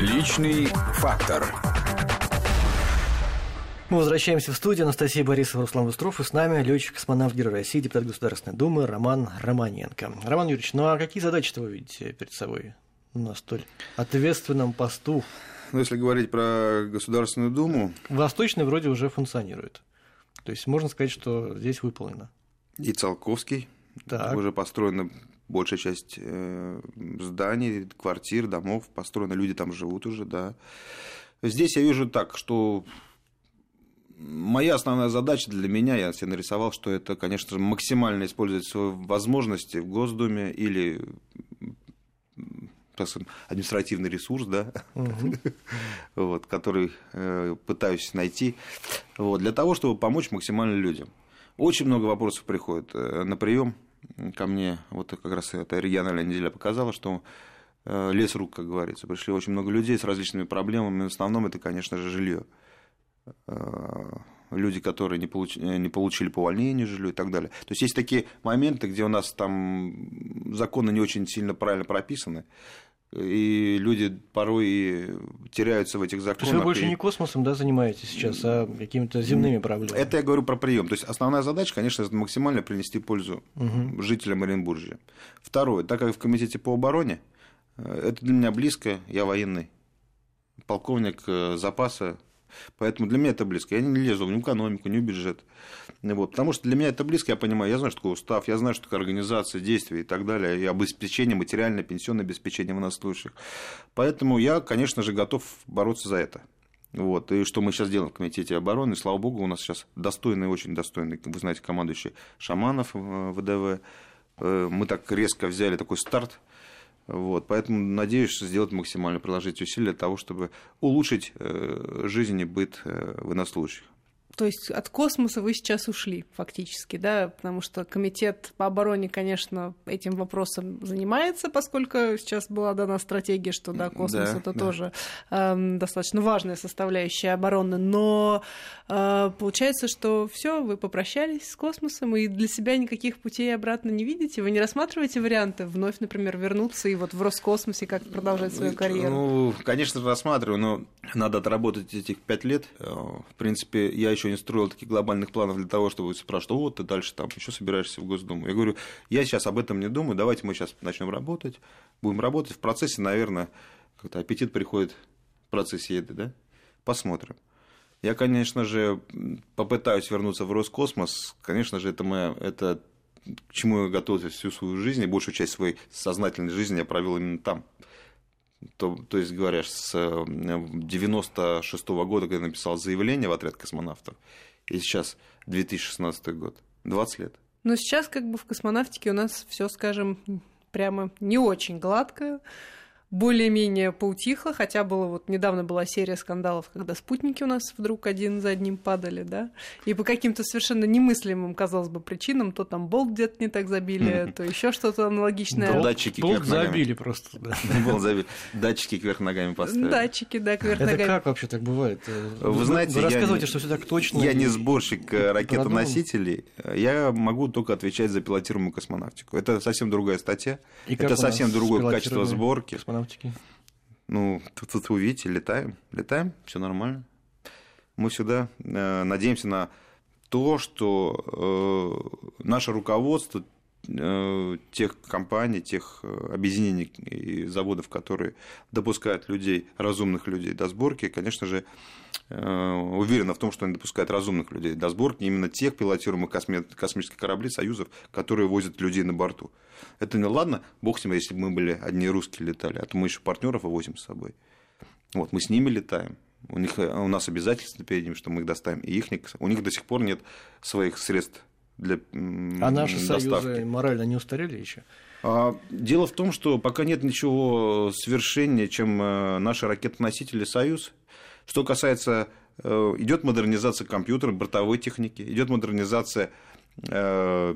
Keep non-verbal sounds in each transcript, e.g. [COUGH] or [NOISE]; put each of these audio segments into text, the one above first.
Личный фактор. Мы возвращаемся в студию. Анастасия Борисова, Руслан Быстров. И с нами летчик-космонавт Герой России, депутат Государственной Думы Роман Романенко. Роман Юрьевич, ну а какие задачи вы видите перед собой на столь ответственном посту? Ну, если говорить про Государственную Думу... Восточный вроде уже функционирует. То есть можно сказать, что здесь выполнено. И Циолковский. Так. Уже построена большая часть э, зданий, квартир, домов построено, люди там живут уже, да. Здесь я вижу так, что моя основная задача для меня, я себе нарисовал, что это, конечно же, максимально использовать свои возможности в Госдуме или административный ресурс, да, угу. [LAUGHS] вот, который э, пытаюсь найти, вот, для того, чтобы помочь максимально людям. Очень много вопросов приходит э, на прием ко мне, вот как раз эта региональная неделя показала, что э, лес рук, как говорится. Пришли очень много людей с различными проблемами. В основном это, конечно же, жилье. Э, люди, которые не, получ... не получили по увольнению жилье и так далее. То есть есть такие моменты, где у нас там законы не очень сильно правильно прописаны и люди порой теряются в этих законах. То есть вы больше не космосом да, занимаетесь сейчас, а какими-то земными проблемами? Это я говорю про прием. То есть основная задача, конечно, это максимально принести пользу угу. жителям Оренбуржья. Второе, так как в комитете по обороне, э, это для меня близко, я военный, полковник э, запаса Поэтому для меня это близко. Я не лезу ни в экономику, ни в бюджет. Вот. Потому что для меня это близко, я понимаю, я знаю, что такое устав, я знаю, что такое организация, действия и так далее, и обеспечение, материальное, пенсионное обеспечение военнослужащих. Поэтому я, конечно же, готов бороться за это. Вот. И что мы сейчас делаем в Комитете обороны, слава богу, у нас сейчас достойный, очень достойный, вы знаете, командующий Шаманов э, ВДВ. Э, мы так резко взяли такой старт вот, поэтому надеюсь сделать максимально, приложить усилия для того, чтобы улучшить э, жизнь и быт э, военнослужащих. То есть от космоса вы сейчас ушли фактически, да, потому что комитет по обороне, конечно, этим вопросом занимается, поскольку сейчас была дана стратегия, что да, космос да, это да. тоже э, достаточно важная составляющая обороны, но э, получается, что все, вы попрощались с космосом и для себя никаких путей обратно не видите, вы не рассматриваете варианты вновь, например, вернуться и вот в Роскосмосе как продолжать свою карьеру? Ну, конечно, рассматриваю, но надо отработать этих пять лет. Э, в принципе, я еще не строил таких глобальных планов для того, чтобы спрашивать, вот ты дальше там еще собираешься в Госдуму. Я говорю, я сейчас об этом не думаю, давайте мы сейчас начнем работать, будем работать. В процессе, наверное, как-то аппетит приходит в процессе еды, да? Посмотрим. Я, конечно же, попытаюсь вернуться в Роскосмос. Конечно же, это моя, это к чему я готовился всю свою жизнь, и большую часть своей сознательной жизни я провел именно там. То, то есть, говоря, с 96 -го года, когда написал заявление в отряд космонавтов, и сейчас 2016 год, 20 лет. Но сейчас как бы в космонавтике у нас все, скажем, прямо не очень гладко более-менее поутихло, хотя было вот недавно была серия скандалов, когда спутники у нас вдруг один за одним падали, да, и по каким-то совершенно немыслимым, казалось бы, причинам, то там болт где-то не так забили, то еще что-то аналогичное. Датчики болт забили просто, да. [LAUGHS] Болт забили. Датчики кверх ногами поставили. Датчики, да, кверх ногами. Это как вообще так бывает? Вы знаете, Вы рассказывайте, что все так точно. Я не сборщик э, ракетоносителей, я могу только отвечать за пилотируемую космонавтику. Это совсем другая статья, это совсем другое качество сборки аэронавтики? Ну, тут, тут вы видите, летаем, летаем, все нормально. Мы всегда э, надеемся на то, что э, наше руководство э, тех компаний, тех э, объединений и заводов, которые допускают людей, разумных людей до сборки, конечно же, уверена в том, что они допускают разумных людей до сборки, именно тех пилотируемых космических кораблей союзов, которые возят людей на борту. Это не ладно, бог с ним, если бы мы были одни русские летали, а то мы еще партнеров возим с собой. Вот, мы с ними летаем. У, них, у нас обязательства перед ним, что мы их доставим. И их, у них до сих пор нет своих средств для А наши доставки. союзы морально не устарели еще? А, дело в том, что пока нет ничего совершеннее, чем э, наши ракетоносители «Союз», что касается, э, идет модернизация компьютера, бортовой техники, идет модернизация э,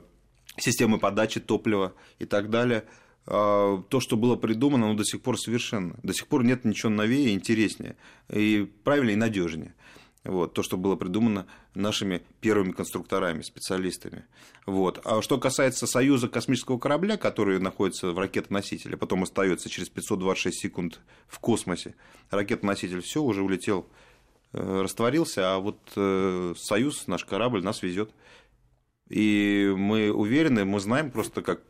системы подачи топлива и так далее. А, то, что было придумано, оно до сих пор совершенно. До сих пор нет ничего новее, интереснее, и правильнее, и надежнее. Вот, то, что было придумано нашими первыми конструкторами, специалистами. Вот. А что касается союза космического корабля, который находится в ракетоносителе, потом остается через 526 секунд в космосе, ракетоноситель все уже улетел, э, растворился, а вот э, союз, наш корабль, нас везет. И мы уверены, мы знаем просто, как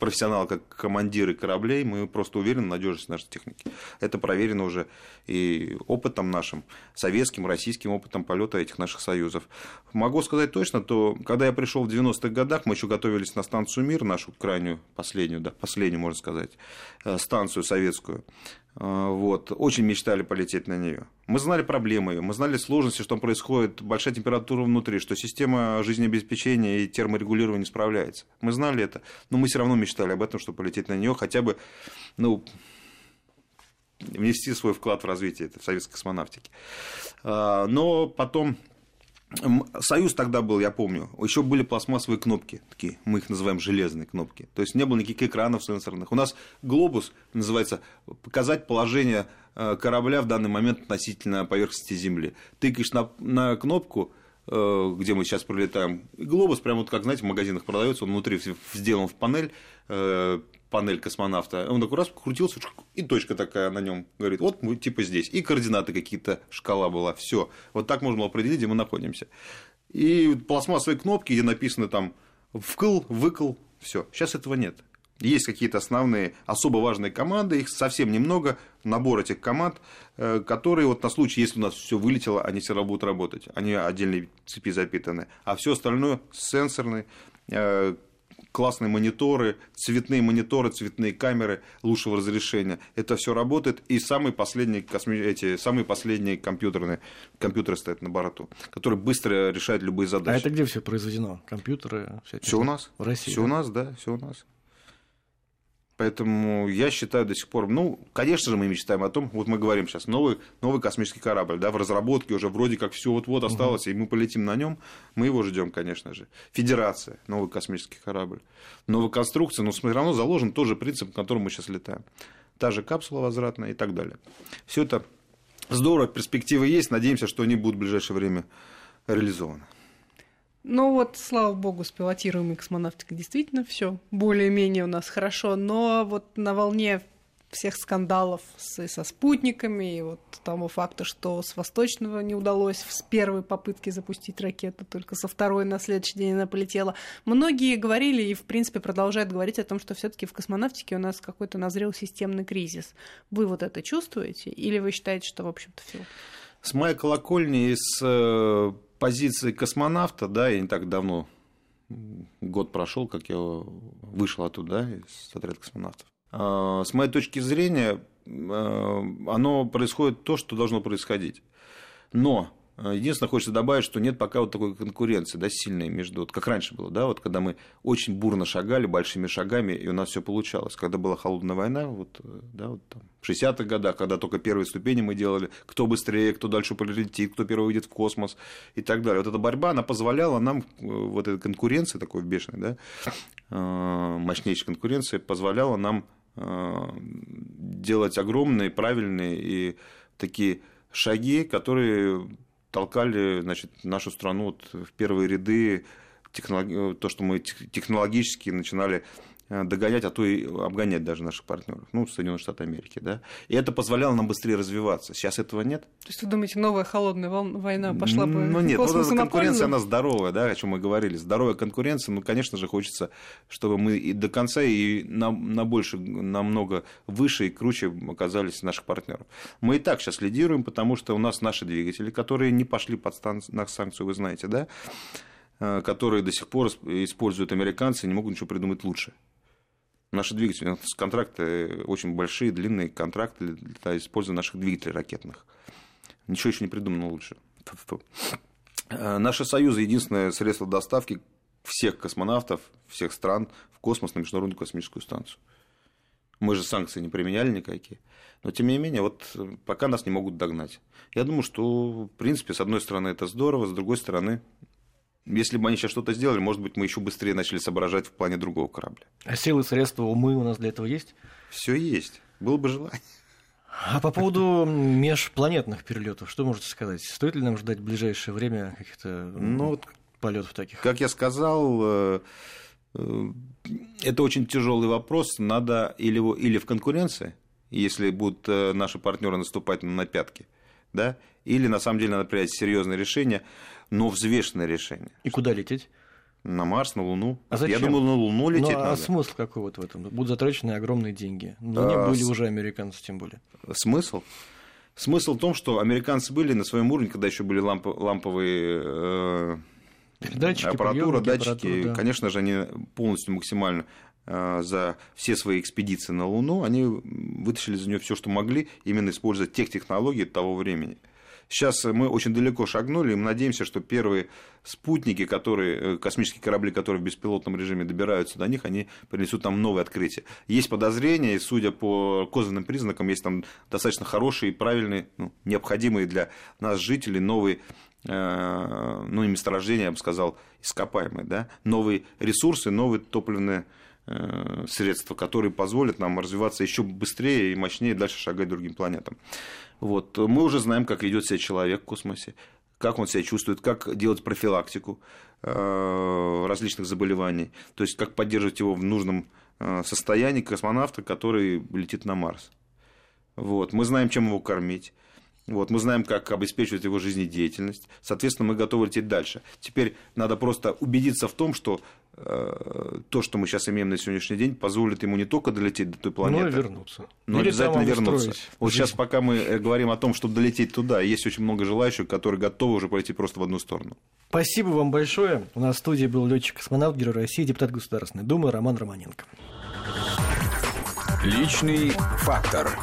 профессионалы, как командиры кораблей, мы просто уверены в надежности нашей техники. Это проверено уже и опытом нашим, советским, российским опытом полета этих наших союзов. Могу сказать точно, то когда я пришел в 90-х годах, мы еще готовились на станцию «Мир», нашу крайнюю, последнюю, да, последнюю, можно сказать, э, станцию советскую. Э, вот, очень мечтали полететь на нее. Мы знали проблемы ее, мы знали сложности, что там происходит, большая температура внутри, что система жизнеобеспечения и терморегулирования справляется. Мы знали это, но мы все равно мечтали об этом, чтобы полететь на нее хотя бы, ну, внести свой вклад в развитие этой советской космонавтики. Э, но потом Союз тогда был, я помню, еще были пластмассовые кнопки, такие, мы их называем железные кнопки. То есть не было никаких экранов сенсорных. У нас глобус называется показать положение э, корабля в данный момент относительно поверхности Земли. Тыкаешь на, на кнопку, где мы сейчас пролетаем, глобус прямо вот как, знаете, в магазинах продается, он внутри сделан в панель, э, панель космонавта, он такой раз крутился, и точка такая на нем говорит, вот мы типа здесь, и координаты какие-то, шкала была, все, вот так можно было определить, где мы находимся. И пластмассовые кнопки, где написано там вкл, выкл, все. Сейчас этого нет. Есть какие-то основные, особо важные команды, их совсем немного, набор этих команд, э, которые вот на случай, если у нас все вылетело, они все равно будут работать. Они отдельные цепи запитаны. А все остальное сенсорные, э, классные мониторы, цветные мониторы, цветные камеры лучшего разрешения. Это все работает. И самые последние, косми... эти, самые последние компьютерные компьютеры стоят на борту, которые быстро решают любые задачи. А это где все произведено? Компьютеры? Все у нас. В России? Все да? у нас, да, все у нас. Поэтому я считаю до сих пор, ну, конечно же, мы мечтаем о том, вот мы говорим сейчас, новый, новый космический корабль, да, в разработке уже вроде как все вот-вот осталось, угу. и мы полетим на нем, мы его ждем, конечно же. Федерация, новый космический корабль. Новая конструкция, но все равно заложен тот же принцип, на котором мы сейчас летаем. Та же капсула возвратная и так далее. Все это здорово, перспективы есть, надеемся, что они будут в ближайшее время реализованы. Ну вот, слава богу, с пилотируемой космонавтикой действительно все более-менее у нас хорошо, но вот на волне всех скандалов с, со спутниками и вот тому факту, что с Восточного не удалось с первой попытки запустить ракету, только со второй на следующий день она полетела. Многие говорили и, в принципе, продолжают говорить о том, что все таки в космонавтике у нас какой-то назрел системный кризис. Вы вот это чувствуете или вы считаете, что, в общем-то, все? С моей колокольни, э, позиции космонавта, да, я не так давно, год прошел, как я вышел оттуда, да, из отряда космонавтов. А, с моей точки зрения, а, оно происходит то, что должно происходить. Но единственное, хочется добавить, что нет пока вот такой конкуренции, да, сильной между, вот как раньше было, да, вот когда мы очень бурно шагали, большими шагами, и у нас все получалось. Когда была холодная война, вот, да, вот там, в 60-х годах, когда только первые ступени мы делали, кто быстрее, кто дальше полетит, кто первый выйдет в космос и так далее. Вот эта борьба, она позволяла нам, э, вот эта конкуренция такой бешеной, да, э, мощнейшая конкуренция позволяла нам э, делать огромные, правильные и такие шаги, которые толкали значит, нашу страну вот в первые ряды, то, что мы технологически начинали догонять, а то и обгонять даже наших партнеров, ну, Соединенные Штаты Америки, да. И это позволяло нам быстрее развиваться. Сейчас этого нет. То есть вы думаете, новая холодная война пошла по Ну нет, вот эта конкуренция, она здоровая, да, о чем мы говорили. Здоровая конкуренция, ну, конечно же, хочется, чтобы мы и до конца, и на, на больше, намного выше и круче оказались наших партнеров. Мы и так сейчас лидируем, потому что у нас наши двигатели, которые не пошли под санкцию, вы знаете, да, э, которые до сих пор используют американцы, не могут ничего придумать лучше. Наши двигатели, контракты очень большие, длинные контракты для использования наших двигателей ракетных. Ничего еще не придумано лучше. Э, наши союзы – единственное средство доставки всех космонавтов, всех стран в космос на Международную космическую станцию. Мы же санкции не применяли никакие. Но, тем не менее, вот пока нас не могут догнать. Я думаю, что, в принципе, с одной стороны, это здорово, с другой стороны, если бы они сейчас что-то сделали, может быть, мы еще быстрее начали соображать в плане другого корабля. А силы, средства, умы у нас для этого есть? Все есть. Было бы желание. А по поводу межпланетных перелетов, что можете сказать? Стоит ли нам ждать в ближайшее время каких-то ну, полетов таких? Как я сказал, э, э, это очень тяжелый вопрос. Надо или, или в конкуренции, если будут э, наши партнеры наступать на пятки, да, или на самом деле надо принять серьезное решение, но взвешенное решение. И куда лететь? На Марс, на Луну. А зачем? Я думаю, на Луну лететь ну, а надо. А смысл какой вот в этом? Будут затрачены огромные деньги. На Луне а, были с... уже американцы, тем более. Смысл? Смысл в том, что американцы были на своем уровне, когда еще были ламп... ламповые э... датчики, аппаратура, датчики. Да. Конечно же, они полностью максимально за все свои экспедиции на Луну, они вытащили за нее все, что могли, именно используя тех технологий того времени. Сейчас мы очень далеко шагнули, и мы надеемся, что первые спутники, которые, э, космические корабли, которые в беспилотном режиме добираются до них, они принесут нам новые открытия. Есть подозрения, и судя по косвенным признакам, есть там достаточно хорошие, правильные, ну, необходимые для нас жителей новые э, ну, не месторождения, я бы сказал, ископаемые, да, новые ресурсы, новые топливные э, средства, которые позволят нам развиваться еще быстрее и мощнее, дальше шагать другим планетам. Вот. Мы уже знаем, как ведет себя человек в космосе, как он себя чувствует, как делать профилактику э, различных заболеваний, то есть как поддерживать его в нужном э, состоянии космонавта, который летит на Марс. Вот. Мы знаем, чем его кормить. Вот, мы знаем, как обеспечивать его жизнедеятельность. Соответственно, мы готовы лететь дальше. Теперь надо просто убедиться в том, что э, то, что мы сейчас имеем на сегодняшний день, позволит ему не только долететь до той планеты, но и вернуться. Но Или обязательно вернуться. Вот сейчас, пока мы э, говорим о том, чтобы долететь туда, есть очень много желающих, которые готовы уже пойти просто в одну сторону. Спасибо вам большое. У нас в студии был летчик-космонавт, герой России, депутат Государственной Думы Роман Романенко. Личный фактор.